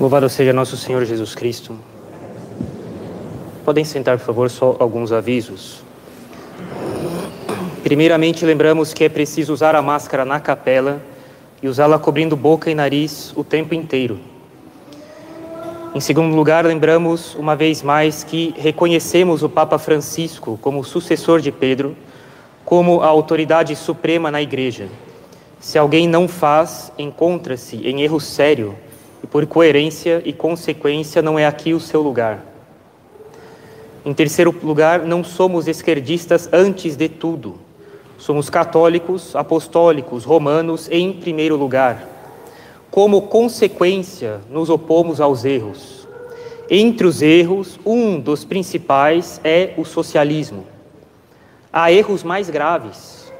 Louvado seja nosso Senhor Jesus Cristo. Podem sentar, por favor, só alguns avisos. Primeiramente, lembramos que é preciso usar a máscara na capela e usá-la cobrindo boca e nariz o tempo inteiro. Em segundo lugar, lembramos uma vez mais que reconhecemos o Papa Francisco como sucessor de Pedro, como a autoridade suprema na Igreja. Se alguém não faz, encontra-se em erro sério e, por coerência e consequência, não é aqui o seu lugar. Em terceiro lugar, não somos esquerdistas antes de tudo. Somos católicos, apostólicos, romanos em primeiro lugar. Como consequência, nos opomos aos erros. Entre os erros, um dos principais é o socialismo. Há erros mais graves.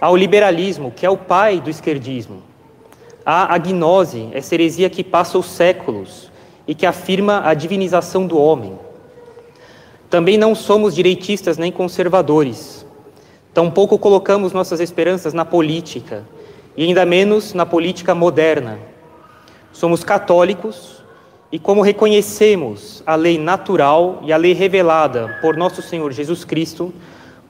Há o liberalismo, que é o pai do esquerdismo. A gnose, essa heresia que passa os séculos e que afirma a divinização do homem. Também não somos direitistas nem conservadores. Tampouco colocamos nossas esperanças na política, e ainda menos na política moderna. Somos católicos e, como reconhecemos a lei natural e a lei revelada por nosso Senhor Jesus Cristo,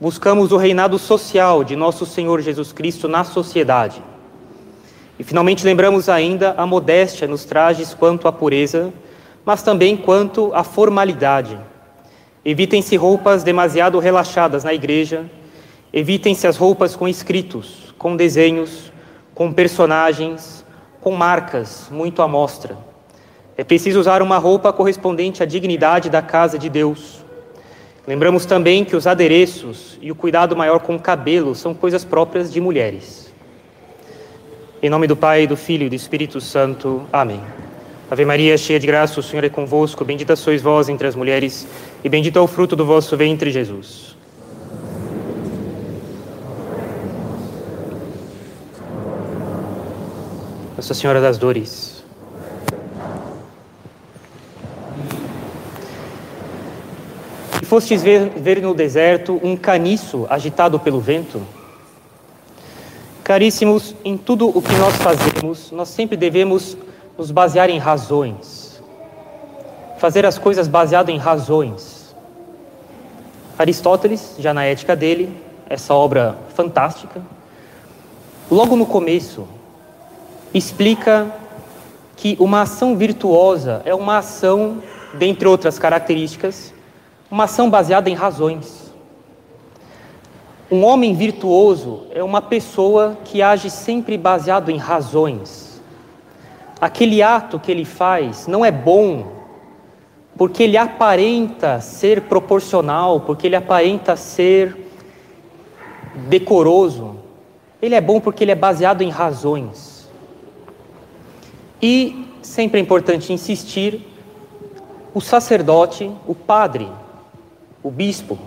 buscamos o reinado social de nosso Senhor Jesus Cristo na sociedade. E finalmente lembramos ainda a modéstia nos trajes quanto à pureza, mas também quanto à formalidade. Evitem-se roupas demasiado relaxadas na igreja, evitem-se as roupas com escritos, com desenhos, com personagens, com marcas muito à mostra. É preciso usar uma roupa correspondente à dignidade da casa de Deus. Lembramos também que os adereços e o cuidado maior com o cabelo são coisas próprias de mulheres. Em nome do Pai, do Filho e do Espírito Santo. Amém. Ave Maria, cheia de graça, o Senhor é convosco. Bendita sois vós entre as mulheres, e bendito é o fruto do vosso ventre, Jesus. Nossa Senhora das Dores. E fostes ver, ver no deserto um caniço agitado pelo vento? Caríssimos, em tudo o que nós fazemos, nós sempre devemos nos basear em razões. Fazer as coisas baseado em razões. Aristóteles, já na ética dele, essa obra fantástica, logo no começo, explica que uma ação virtuosa é uma ação, dentre outras características, uma ação baseada em razões. Um homem virtuoso é uma pessoa que age sempre baseado em razões. Aquele ato que ele faz não é bom porque ele aparenta ser proporcional, porque ele aparenta ser decoroso. Ele é bom porque ele é baseado em razões. E sempre é importante insistir: o sacerdote, o padre, o bispo,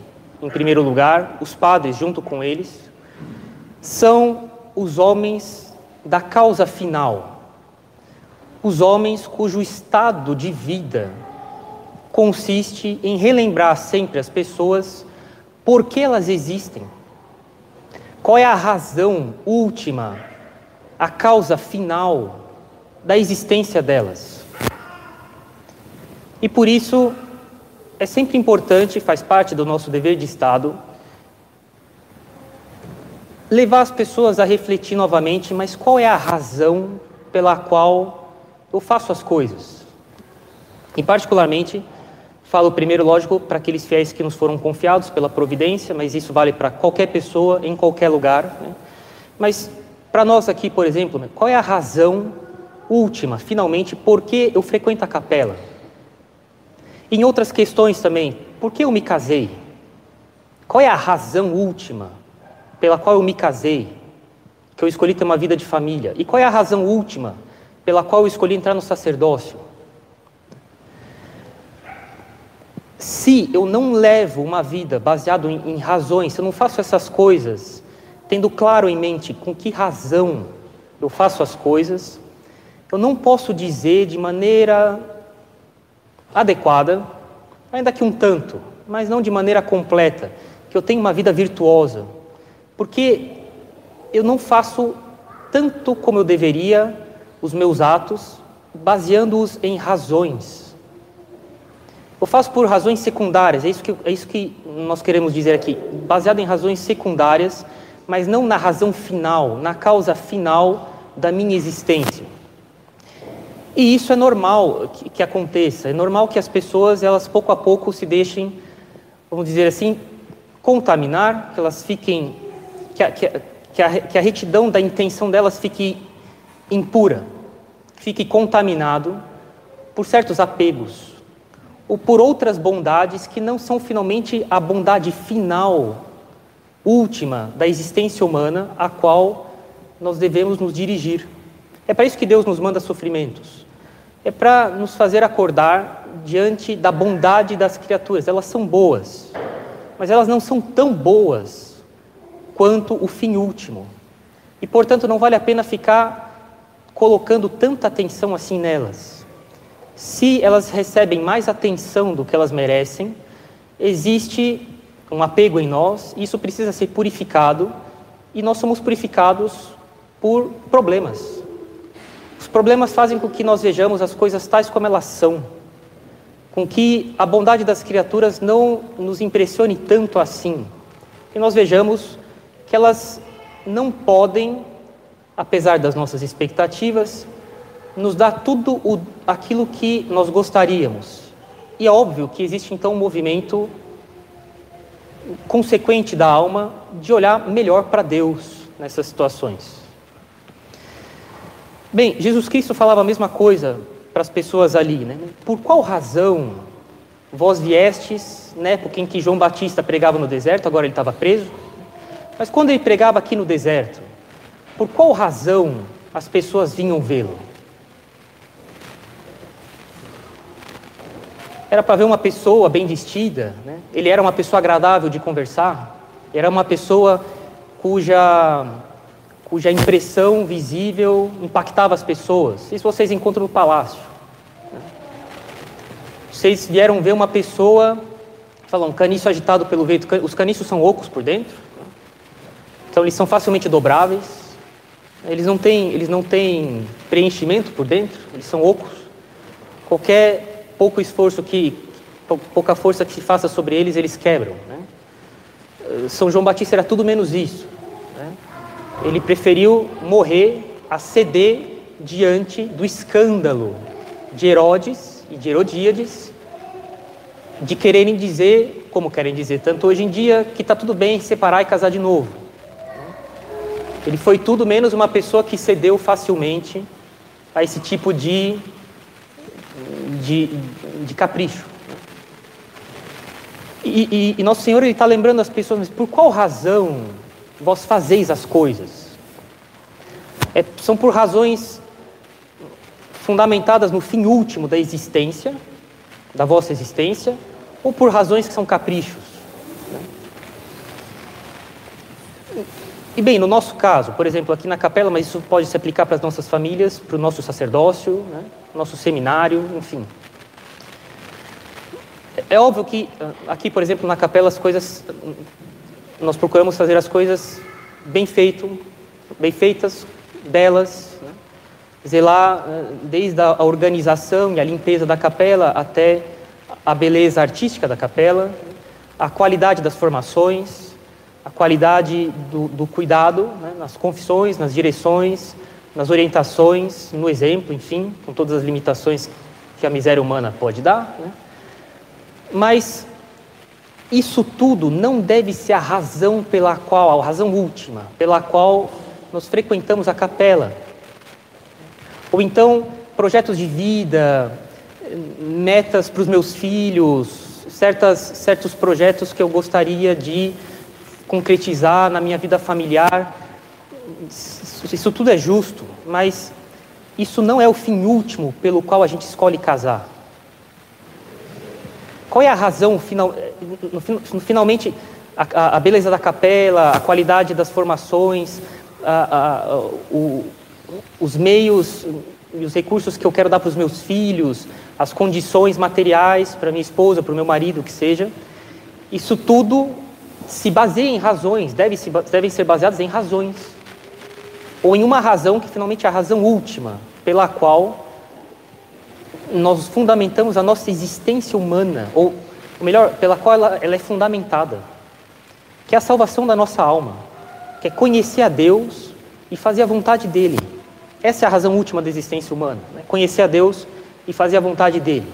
em primeiro lugar, os padres junto com eles, são os homens da causa final, os homens cujo estado de vida consiste em relembrar sempre as pessoas por que elas existem, qual é a razão última, a causa final da existência delas. E por isso é sempre importante, faz parte do nosso dever de Estado, levar as pessoas a refletir novamente, mas qual é a razão pela qual eu faço as coisas? E particularmente, falo primeiro, lógico, para aqueles fiéis que nos foram confiados pela providência, mas isso vale para qualquer pessoa, em qualquer lugar. Né? Mas para nós aqui, por exemplo, né, qual é a razão última, finalmente, por que eu frequento a capela? Em outras questões também, por que eu me casei? Qual é a razão última pela qual eu me casei? Que eu escolhi ter uma vida de família? E qual é a razão última pela qual eu escolhi entrar no sacerdócio? Se eu não levo uma vida baseada em, em razões, se eu não faço essas coisas, tendo claro em mente com que razão eu faço as coisas, eu não posso dizer de maneira adequada, ainda que um tanto, mas não de maneira completa, que eu tenho uma vida virtuosa, porque eu não faço tanto como eu deveria os meus atos baseando-os em razões. Eu faço por razões secundárias, é isso, que, é isso que nós queremos dizer aqui. Baseado em razões secundárias, mas não na razão final, na causa final da minha existência. E isso é normal que, que, aconteça, é normal que as pessoas, elas pouco a pouco se deixem, vamos dizer assim, contaminar, que elas fiquem, que a, que a, que a, retidão da intenção delas fique impura, fique contaminado por certos apegos, ou por outras bondades que não são finalmente a bondade final, última da existência humana, a qual nós devemos nos dirigir. É para isso que Deus nos manda sofrimentos. É para nos fazer acordar diante da bondade das criaturas. Elas são boas, mas elas não são tão boas quanto o fim último. E, portanto, não vale a pena ficar colocando tanta atenção assim nelas. Se elas recebem mais atenção do que elas merecem, existe um apego em nós, e isso precisa ser purificado, e nós somos purificados por problemas. Os problemas fazem com que nós vejamos as coisas tais como elas são, com que a bondade das criaturas não nos impressione tanto assim, e nós vejamos que elas não podem, apesar das nossas expectativas, nos dar tudo o, aquilo que nós gostaríamos. E é óbvio que existe então um movimento consequente da alma de olhar melhor para Deus nessas situações. Bem, Jesus Cristo falava a mesma coisa para as pessoas ali, né? Por qual razão vós viestes na época em que João Batista pregava no deserto, agora ele estava preso? Mas quando ele pregava aqui no deserto, por qual razão as pessoas vinham vê-lo? Era para ver uma pessoa bem vestida, né? ele era uma pessoa agradável de conversar, era uma pessoa cuja cuja impressão visível impactava as pessoas. Isso vocês encontram no palácio. Vocês vieram ver uma pessoa, falam, um caniço agitado pelo vento. Os caniços são ocos por dentro, então eles são facilmente dobráveis. Eles não têm, eles não têm preenchimento por dentro, eles são ocos. Qualquer pouco esforço que, pouca força que se faça sobre eles, eles quebram. Né? São João Batista era tudo menos isso ele preferiu morrer a ceder diante do escândalo de Herodes e de Herodíades, de quererem dizer, como querem dizer tanto hoje em dia, que está tudo bem separar e casar de novo. Ele foi tudo menos uma pessoa que cedeu facilmente a esse tipo de, de, de capricho. E, e, e Nosso Senhor está lembrando as pessoas, mas por qual razão vós fazeis as coisas. É, são por razões fundamentadas no fim último da existência, da vossa existência, ou por razões que são caprichos. Né? E bem, no nosso caso, por exemplo, aqui na capela, mas isso pode se aplicar para as nossas famílias, para o nosso sacerdócio, né? nosso seminário, enfim. É óbvio que ah, aqui, por exemplo, na capela as coisas nós procuramos fazer as coisas bem feito, bem feitas, belas, né? zelar eh, desde a organização e a limpeza da capela até a beleza artística da capela, a qualidade das formações, a qualidade do, do cuidado né? nas confissões, nas direções, nas orientações, no exemplo, enfim, com todas as limitações que a miséria humana pode dar. Né? Mas isso tudo não deve ser a razão pela qual, a razão última, pela qual nós frequentamos a capela. Ou então, projetos de vida, metas para os meus filhos, certas, certos projetos que eu gostaria de concretizar na minha vida familiar. Isso tudo é justo, mas isso não é o fim último pelo qual a gente escolhe casar. Qual é a razão, final, finalmente, a, a, beleza da capela, a qualidade das formações, a, a, o, os meios e os recursos que eu quero dar para os meus filhos, as condições materiais para minha esposa, para o meu marido, que seja, isso tudo se baseia em razões, deve se, devem ser baseados em razões. Ou em uma razão que finalmente é a razão última, pela qual nós fundamentamos a nossa existência humana, ou, melhor, pela qual ela, ela é fundamentada, que é a salvação da nossa alma, que é conhecer a Deus e fazer a vontade dele. Essa é a razão última da existência humana, né? conhecer a Deus e fazer a vontade dele.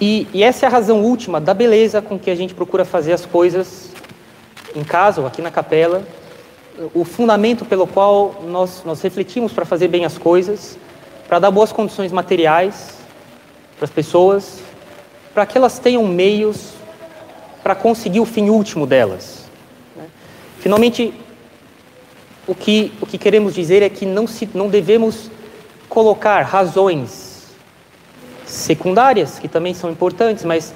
E, e, essa é a razão última da beleza com que a gente procura fazer as coisas em casa ou aqui na capela, o fundamento pelo qual nós, nós refletimos para fazer bem as coisas, para dar boas condições materiais para as pessoas, para que elas tenham meios para conseguir o fim último delas. Né? Finalmente, o que, o que queremos dizer é que não, se, não devemos colocar razões secundárias, que também são importantes, mas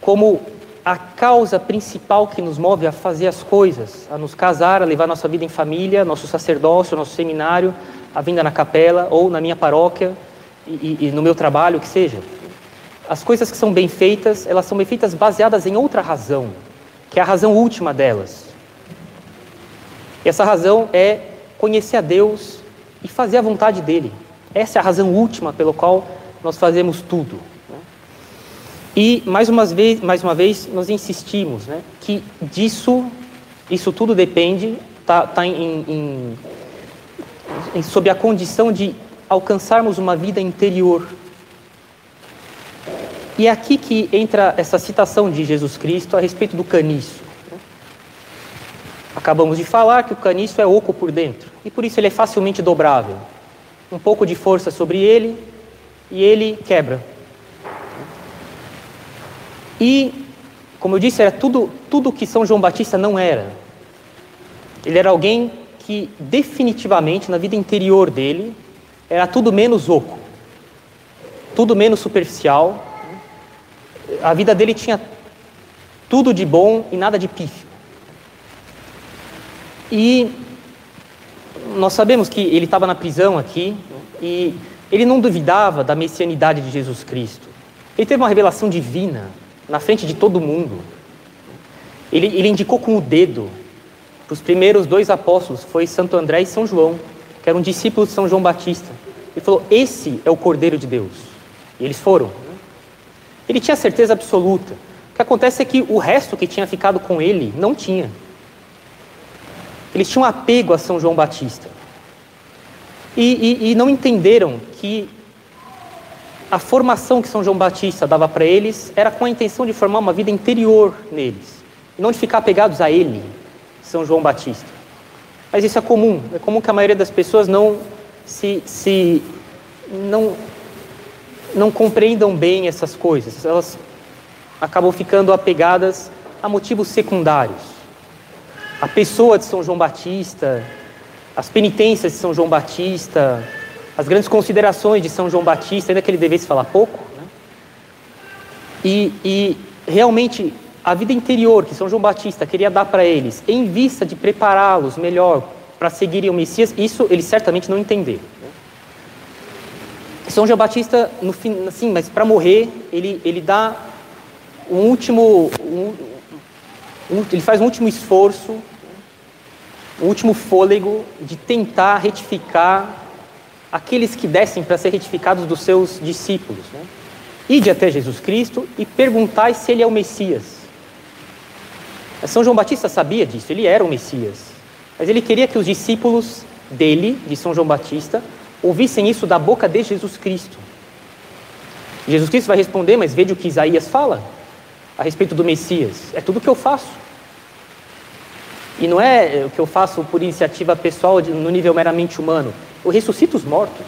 como a causa principal que nos move a fazer as coisas, a nos casar, a levar nossa vida em família, nosso sacerdócio, nosso seminário, a vinda na capela ou na minha paróquia e, e, no meu trabalho, que seja. As coisas que são bem feitas, elas são bem feitas baseadas em outra razão, que é a razão última delas. E essa razão é conhecer a Deus e fazer a vontade dele. Essa é a razão última pelo qual nós fazemos tudo. Né? E mais uma vez, mais uma vez, nós insistimos, né, que disso, isso tudo depende, está tá em, em sob a condição de alcançarmos uma vida interior. E é aqui que entra essa citação de Jesus Cristo a respeito do caniço. Acabamos de falar que o caniço é oco por dentro e por isso ele é facilmente dobrável. Um pouco de força sobre ele e ele quebra. E, como eu disse, era tudo tudo que São João Batista não era. Ele era alguém que definitivamente na vida interior dele era tudo menos oco, tudo menos superficial. A vida dele tinha tudo de bom e nada de pífio. E nós sabemos que ele estava na prisão aqui e ele não duvidava da messianidade de Jesus Cristo. Ele teve uma revelação divina na frente de todo mundo. Ele, ele indicou com o dedo os primeiros dois apóstolos foi Santo André e São João, que eram discípulos de São João Batista. Ele falou: Esse é o Cordeiro de Deus. E eles foram. Ele tinha certeza absoluta. O que acontece é que o resto que tinha ficado com ele não tinha. Eles tinham apego a São João Batista. E, e, e não entenderam que a formação que São João Batista dava para eles era com a intenção de formar uma vida interior neles, e não de ficar apegados a ele, são João Batista. Mas isso é comum, é comum que a maioria das pessoas não se, se não, não compreendam bem essas coisas. Elas acabam ficando apegadas a motivos secundários. A pessoa de São João Batista, as penitências de São João Batista, as grandes considerações de São João Batista, ainda que ele devesse falar pouco. Né? E, e realmente a vida interior que São João Batista queria dar para eles, em vista de prepará-los melhor para seguirem o Messias, isso eles certamente não entenderam. São João Batista, no fim, assim, mas para morrer, ele, ele dá um último, um, um, ele faz um último esforço, um último fôlego de tentar retificar aqueles que descem para ser retificados dos seus discípulos. Né? Ide até Jesus Cristo e perguntai se ele é o Messias. São João Batista sabia disso, ele era o Messias. Mas ele queria que os discípulos dele, de São João Batista, ouvissem isso da boca de Jesus Cristo. Jesus Cristo vai responder, mas veja o que Isaías fala a respeito do Messias. É tudo o que eu faço. E não é o que eu faço por iniciativa pessoal no nível meramente humano. Eu ressuscito os mortos.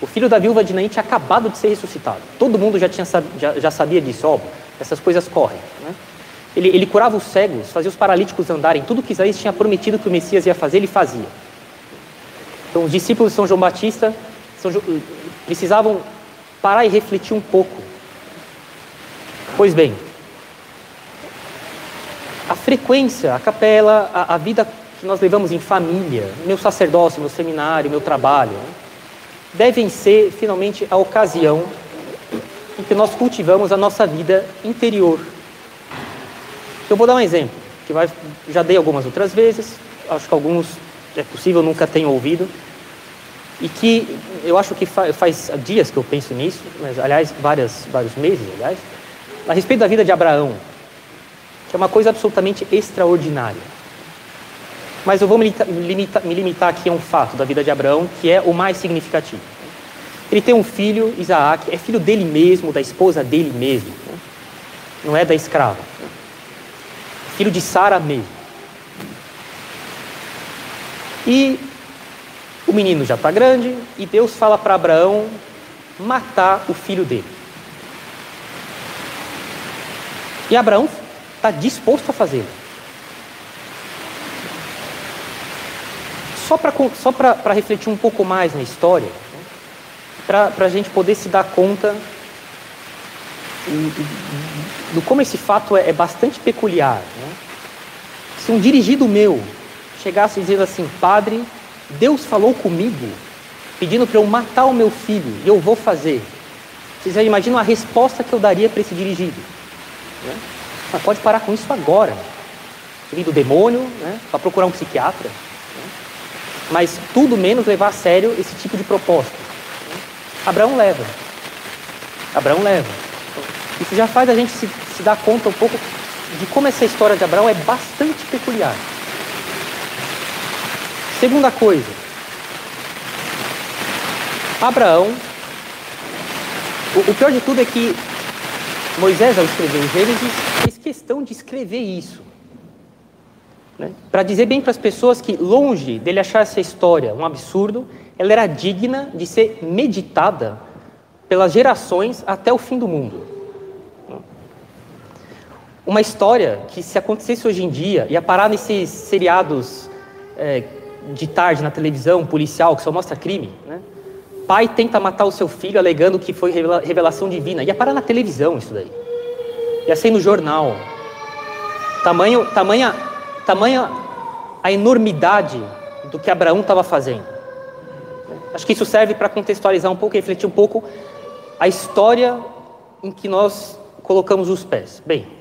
O filho da viúva de Naim tinha acabado de ser ressuscitado. Todo mundo já, tinha, já, já sabia disso. Essas coisas correm. Né? Ele, ele curava os cegos, fazia os paralíticos andarem, tudo que Isaías tinha prometido que o Messias ia fazer, ele fazia. Então, os discípulos de São João Batista São precisavam parar e refletir um pouco. Pois bem, a frequência, a capela, a, a vida que nós levamos em família, meu sacerdócio, meu seminário, meu trabalho, devem ser finalmente a ocasião em que nós cultivamos a nossa vida interior eu vou dar um exemplo, que vai, já dei algumas outras vezes, acho que alguns é possível nunca tenham ouvido. e que eu acho que faz, faz dias que eu penso nisso, mas aliás, várias, vários meses, aliás, a respeito da vida de Abraão, que é uma coisa absolutamente extraordinária. Mas eu vou me limitar, me limitar aqui a um fato da vida de Abraão, que é o mais significativo. Ele tem um filho, Isaac, é filho dele mesmo, da esposa dele mesmo, não é da escrava. Filho de Sara mesmo. E o menino já está grande e Deus fala para Abraão matar o filho dele. E Abraão está disposto a fazê-lo. Só para só refletir um pouco mais na história, para a gente poder se dar conta do como esse fato é, é bastante peculiar. Né? Se um dirigido meu chegasse dizendo assim, padre, Deus falou comigo, pedindo para eu matar o meu filho, e eu vou fazer. Vocês já imaginam a resposta que eu daria para esse dirigido? Né? Mas pode parar com isso agora. Filho do demônio, né? para procurar um psiquiatra. Né? Mas tudo menos levar a sério esse tipo de proposta. Abraão leva. Abraão leva. Isso já faz a gente se, se dar conta um pouco de como essa história de Abraão é bastante peculiar. Segunda coisa, Abraão, o, o pior de tudo é que Moisés, ao escrever o Gênesis, fez questão de escrever isso. Né? Para dizer bem para as pessoas que, longe dele achar essa história um absurdo, ela era digna de ser meditada pelas gerações até o fim do mundo. Uma história que, se acontecesse hoje em dia, ia parar nesses seriados é, de tarde na televisão, policial, que só mostra crime, né? Pai tenta matar o seu filho alegando que foi revelação divina. Ia parar na televisão isso daí. Ia ser no jornal. Tamanho, tamanha, tamanha a enormidade do que Abraão estava fazendo. Acho que isso serve para contextualizar um pouco, refletir um pouco a história em que nós colocamos os pés. Bem,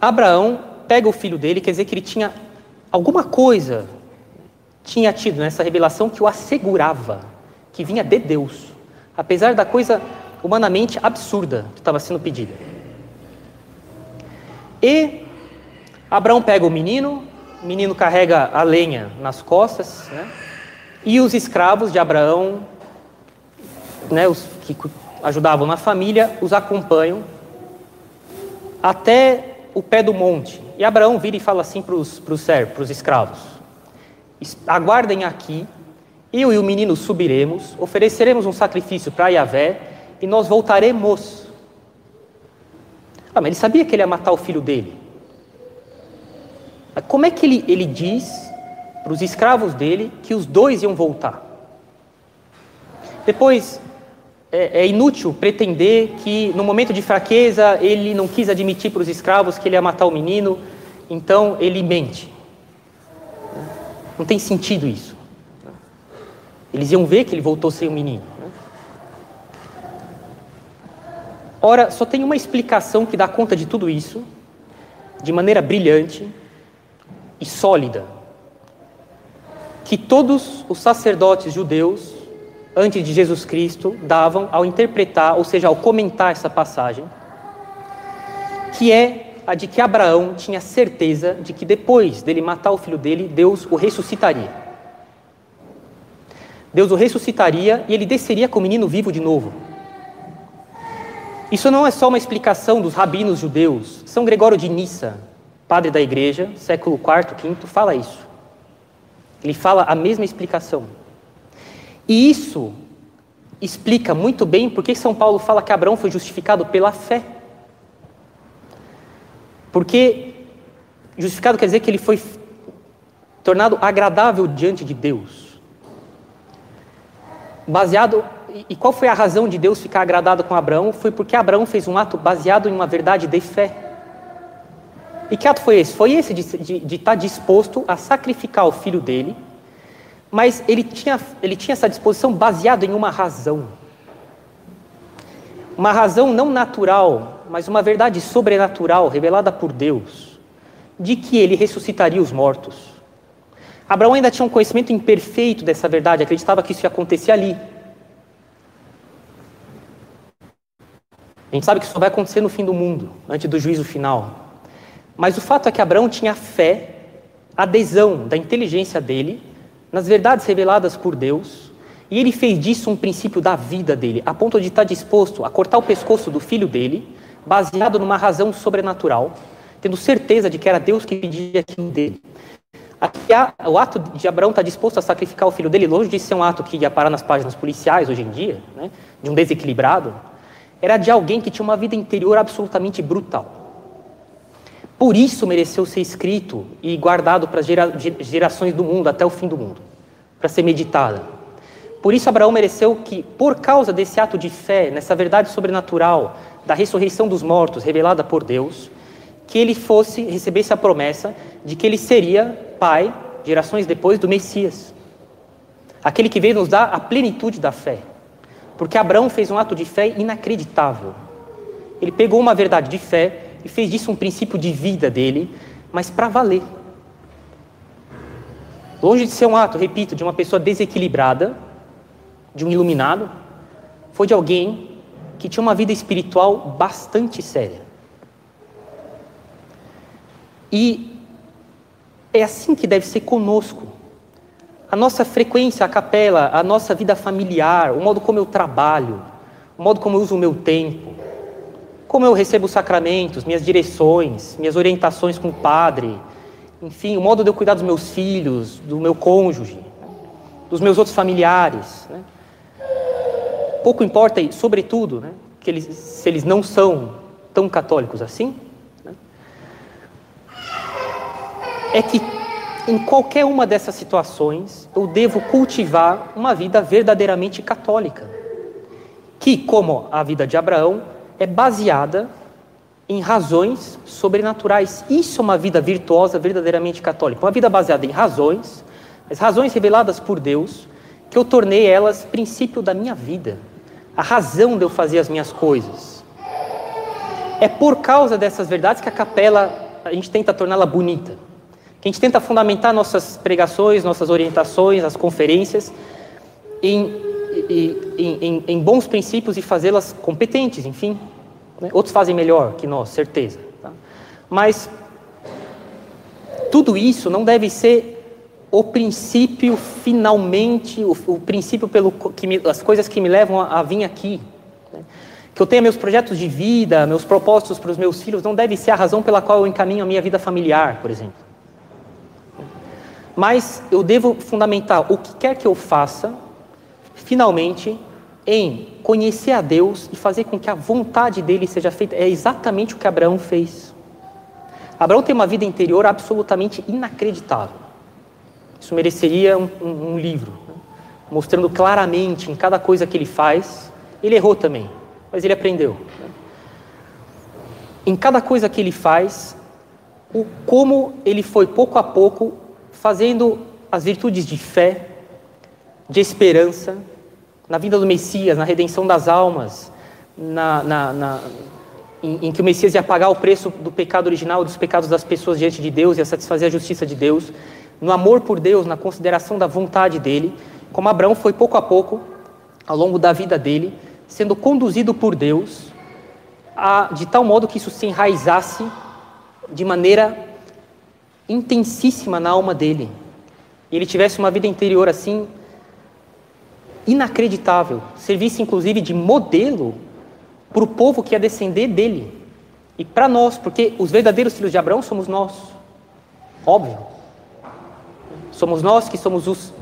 Abraão pega o filho dele, quer dizer que ele tinha alguma coisa, tinha tido nessa revelação que o assegurava que vinha de Deus, apesar da coisa humanamente absurda que estava sendo pedida. E Abraão pega o menino, o menino carrega a lenha nas costas, né? e os escravos de Abraão, né, os que ajudavam na família, os acompanham até o pé do monte. E Abraão vira e fala assim para os servos, para os escravos: Aguardem aqui, eu e o menino subiremos, ofereceremos um sacrifício para Yahvé e nós voltaremos. Ah, mas ele sabia que ele ia matar o filho dele. Mas como é que ele, ele diz para os escravos dele que os dois iam voltar? Depois, é, é, inútil pretender que, no momento de fraqueza, ele não quis admitir para os escravos que ele ia matar o menino, então ele mente. Não tem sentido isso. Eles iam ver que ele voltou sem o menino. Ora, só tem uma explicação que dá conta de tudo isso, de maneira brilhante e sólida. Que todos os sacerdotes judeus antes de Jesus Cristo davam ao interpretar, ou seja, ao comentar essa passagem, que é a de que Abraão tinha certeza de que depois dele matar o filho dele, Deus o ressuscitaria. Deus o ressuscitaria e ele desceria com o menino vivo de novo. Isso não é só uma explicação dos rabinos judeus. São Gregório de Nissa, padre da igreja, século IV, V, fala isso. Ele fala a mesma explicação. E isso explica muito bem por que São Paulo fala que Abraão foi justificado pela fé. Porque justificado quer dizer que ele foi tornado agradável diante de Deus. Baseado e qual foi a razão de Deus ficar agradado com Abraão? Foi porque Abraão fez um ato baseado em uma verdade de fé. E que ato foi esse? Foi esse de, de, de estar disposto a sacrificar o filho dele mas ele tinha, ele tinha essa disposição baseada em uma razão. Uma razão não natural, mas uma verdade sobrenatural revelada por Deus, de que ele ressuscitaria os mortos. Abraão ainda tinha um conhecimento imperfeito dessa verdade, acreditava que isso ia acontecer ali. A gente sabe que isso vai acontecer no fim do mundo, antes do juízo final. Mas o fato é que Abraão tinha fé, adesão da inteligência dele nas verdades reveladas por Deus, e ele fez disso um princípio da vida dele, a ponto de estar disposto a cortar o pescoço do filho dele, baseado numa razão sobrenatural, tendo certeza de que era Deus que pedia aquilo dele. Aqui, o ato de Abraão estar disposto a sacrificar o filho dele, longe de ser um ato que ia parar nas páginas policiais hoje em dia, né, de um desequilibrado, era de alguém que tinha uma vida interior absolutamente brutal. Por isso mereceu ser escrito e guardado para gera, gerações do mundo, até o fim do mundo, para ser meditada. Por isso Abraão mereceu que, por causa desse ato de fé, nessa verdade sobrenatural da ressurreição dos mortos revelada por Deus, que ele fosse recebesse a promessa de que ele seria pai, gerações depois, do Messias. Aquele que veio nos dar a plenitude da fé. Porque Abraão fez um ato de fé inacreditável. Ele pegou uma verdade de fé e fez disso um princípio de vida dele, mas para valer. Longe de ser um ato, repito, de uma pessoa desequilibrada, de um iluminado, foi de alguém que tinha uma vida espiritual bastante séria. E é assim que deve ser conosco. A nossa frequência à capela, a nossa vida familiar, o modo como eu trabalho, o modo como eu uso o meu tempo, como eu recebo os sacramentos, minhas direções, minhas orientações com o padre, enfim, o modo de eu cuidar dos meus filhos, do meu cônjuge, dos meus outros familiares. Né? Pouco importa, sobretudo, né, que eles, se eles não são tão católicos assim, é que em qualquer uma dessas situações eu devo cultivar uma vida verdadeiramente católica, que, como a vida de Abraão, é baseada em razões sobrenaturais. Isso é uma vida virtuosa, verdadeiramente católica. Uma vida baseada em razões, as razões reveladas por Deus, que eu tornei elas princípio da minha vida, a razão de eu fazer as minhas coisas. É por causa dessas verdades que a capela, a gente tenta torná-la bonita a gente tenta fundamentar nossas pregações, nossas orientações, as conferências em, em, em, em bons princípios e fazê-las competentes, enfim. Né? Outros fazem melhor que nós, certeza. Tá? Mas tudo isso não deve ser o princípio finalmente, o, o princípio pelo que me, as coisas que me levam a, a vir aqui. Né? Que eu tenha meus projetos de vida, meus propósitos para os meus filhos, não deve ser a razão pela qual eu encaminho a minha vida familiar, por exemplo. Mas eu devo fundamentar o que quer que eu faça, finalmente, em conhecer a Deus e fazer com que a vontade dele seja feita. É exatamente o que Abraão fez. Abraão tem uma vida interior absolutamente inacreditável. Isso mereceria um, um, um livro, né? mostrando claramente em cada coisa que ele faz. Ele errou também, mas ele aprendeu. Né? Em cada coisa que ele faz, o como ele foi pouco a pouco fazendo as virtudes de fé, de esperança, na vinda do Messias, na redenção das almas, na, na, na em, em, que o Messias ia pagar o preço do pecado original, dos pecados das pessoas diante de Deus, ia satisfazer a justiça de Deus, no amor por Deus, na consideração da vontade dele, como Abraão foi pouco a pouco, ao longo da vida dele, sendo conduzido por Deus, a, de tal modo que isso se enraizasse de maneira intensíssima na alma dele. E ele tivesse uma vida interior assim inacreditável, servisse inclusive de modelo para o povo que ia descender dele e para nós, porque os verdadeiros filhos de Abraão somos nós, óbvio. Somos nós que somos os,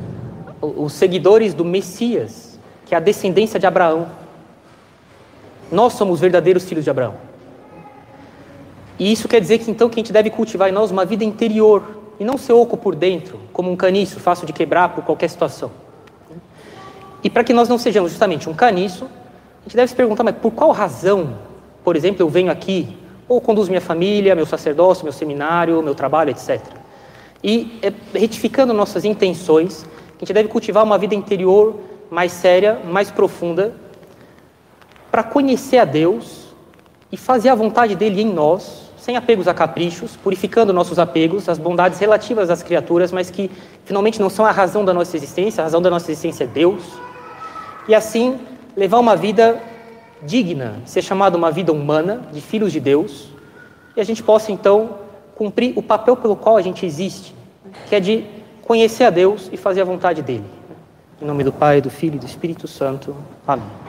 os seguidores do Messias, que é a descendência de Abraão. Nós somos os verdadeiros filhos de Abraão. E isso quer dizer que então que a gente deve cultivar em nós uma vida interior e não ser oco por dentro, como um caniço, fácil de quebrar por qualquer situação. E para que nós não sejamos justamente um caniço, a gente deve se perguntar, mas por qual razão, por exemplo, eu venho aqui, ou conduzo minha família, meu sacerdócio, meu seminário, meu trabalho, etc. E é, retificando nossas intenções, a gente deve cultivar uma vida interior mais séria, mais profunda, para conhecer a Deus e fazer a vontade dele em nós, sem apegos a caprichos, purificando nossos apegos às bondades relativas às criaturas, mas que finalmente não são a razão da nossa existência, a razão da nossa existência é Deus. E assim, levar uma vida digna, ser chamado uma vida humana, de filhos de Deus, e a gente possa então cumprir o papel pelo qual a gente existe, que é de conhecer a Deus e fazer a vontade dele. Em nome do Pai, do Filho e do Espírito Santo. Amém.